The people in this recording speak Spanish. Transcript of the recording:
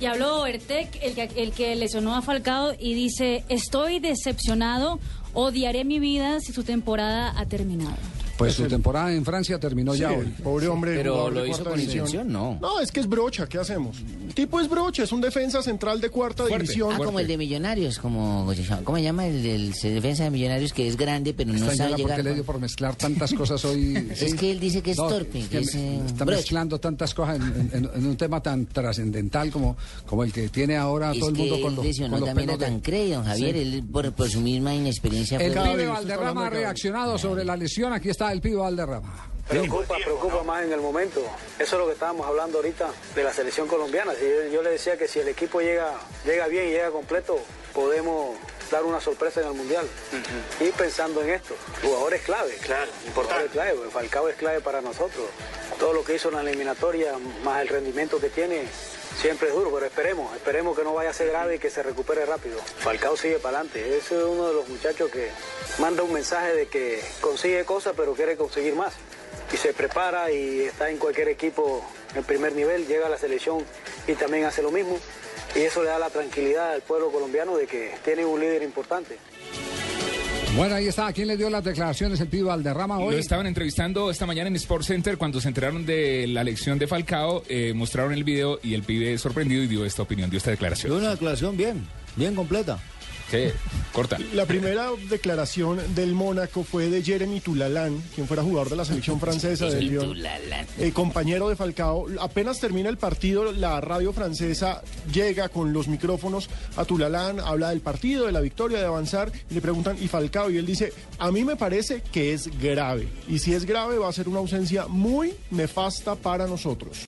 Y habló Bertek, el que, el que lesionó a Falcao, y dice, estoy decepcionado, odiaré mi vida si su temporada ha terminado. Pues su temporada en Francia terminó ya Sí, hoy. el pobre hombre. Pero lo hizo con división. intención, no. No, es que es brocha, ¿qué hacemos? El tipo es brocha, es un defensa central de cuarta división. Ah, como el de Millonarios, como ¿cómo se llama el del defensa de Millonarios que es grande pero no sabe ¿por llegar? qué le dio por mezclar tantas cosas hoy? Es que él dice que es No, torpe, es que es, me- eh, está brocha. mezclando tantas cosas en, en- en un tema tan trascendental como, como el que tiene ahora Es todo el mundo con los, lesionó con los también Tancredi, don Javier, Sí. él por, por su misma inexperiencia El pibe Valderrama ha reaccionado sobre la lesión. Aquí está el pibe Valderrama. Preocupa, preocupa más en el momento. Eso es lo que estábamos hablando ahorita de la selección colombiana. Si yo, yo le decía que si el equipo llega, llega bien y llega completo, podemos dar una sorpresa en el Mundial. Y pensando en esto, jugadores clave. Claro, importante. clave, Falcao es clave para nosotros. Todo lo que hizo en la eliminatoria, más el rendimiento que tiene, siempre es duro, pero esperemos, esperemos que no vaya a ser grave y que se recupere rápido. Falcao sigue para adelante. Ese es uno de los muchachos que manda un mensaje de que consigue cosas, pero quiere conseguir más y se prepara y está en cualquier equipo en primer nivel, llega a la selección y también hace lo mismo. Y eso le da la tranquilidad al pueblo colombiano de que tiene un líder importante. Bueno, ahí está. ¿A quién le dio las declaraciones el pibe Valderrama hoy? Lo estaban entrevistando esta mañana en Sports Center cuando se enteraron de la elección de Falcao, eh, mostraron el video y el pibe sorprendido y dio esta opinión, dio esta declaración. Una declaración bien, bien completa. Sí, corta. La primera declaración del Mónaco fue de Jeremy Tulalán, quien fuera jugador de la selección francesa de Lyon. Eh, compañero de Falcao. Apenas termina el partido, la radio francesa llega con los micrófonos a Tulalán, habla del partido, de la victoria, de avanzar, y le preguntan, ¿y Falcao? Y él dice, a mí me parece que es grave. Y si es grave, va a ser una ausencia muy nefasta para nosotros.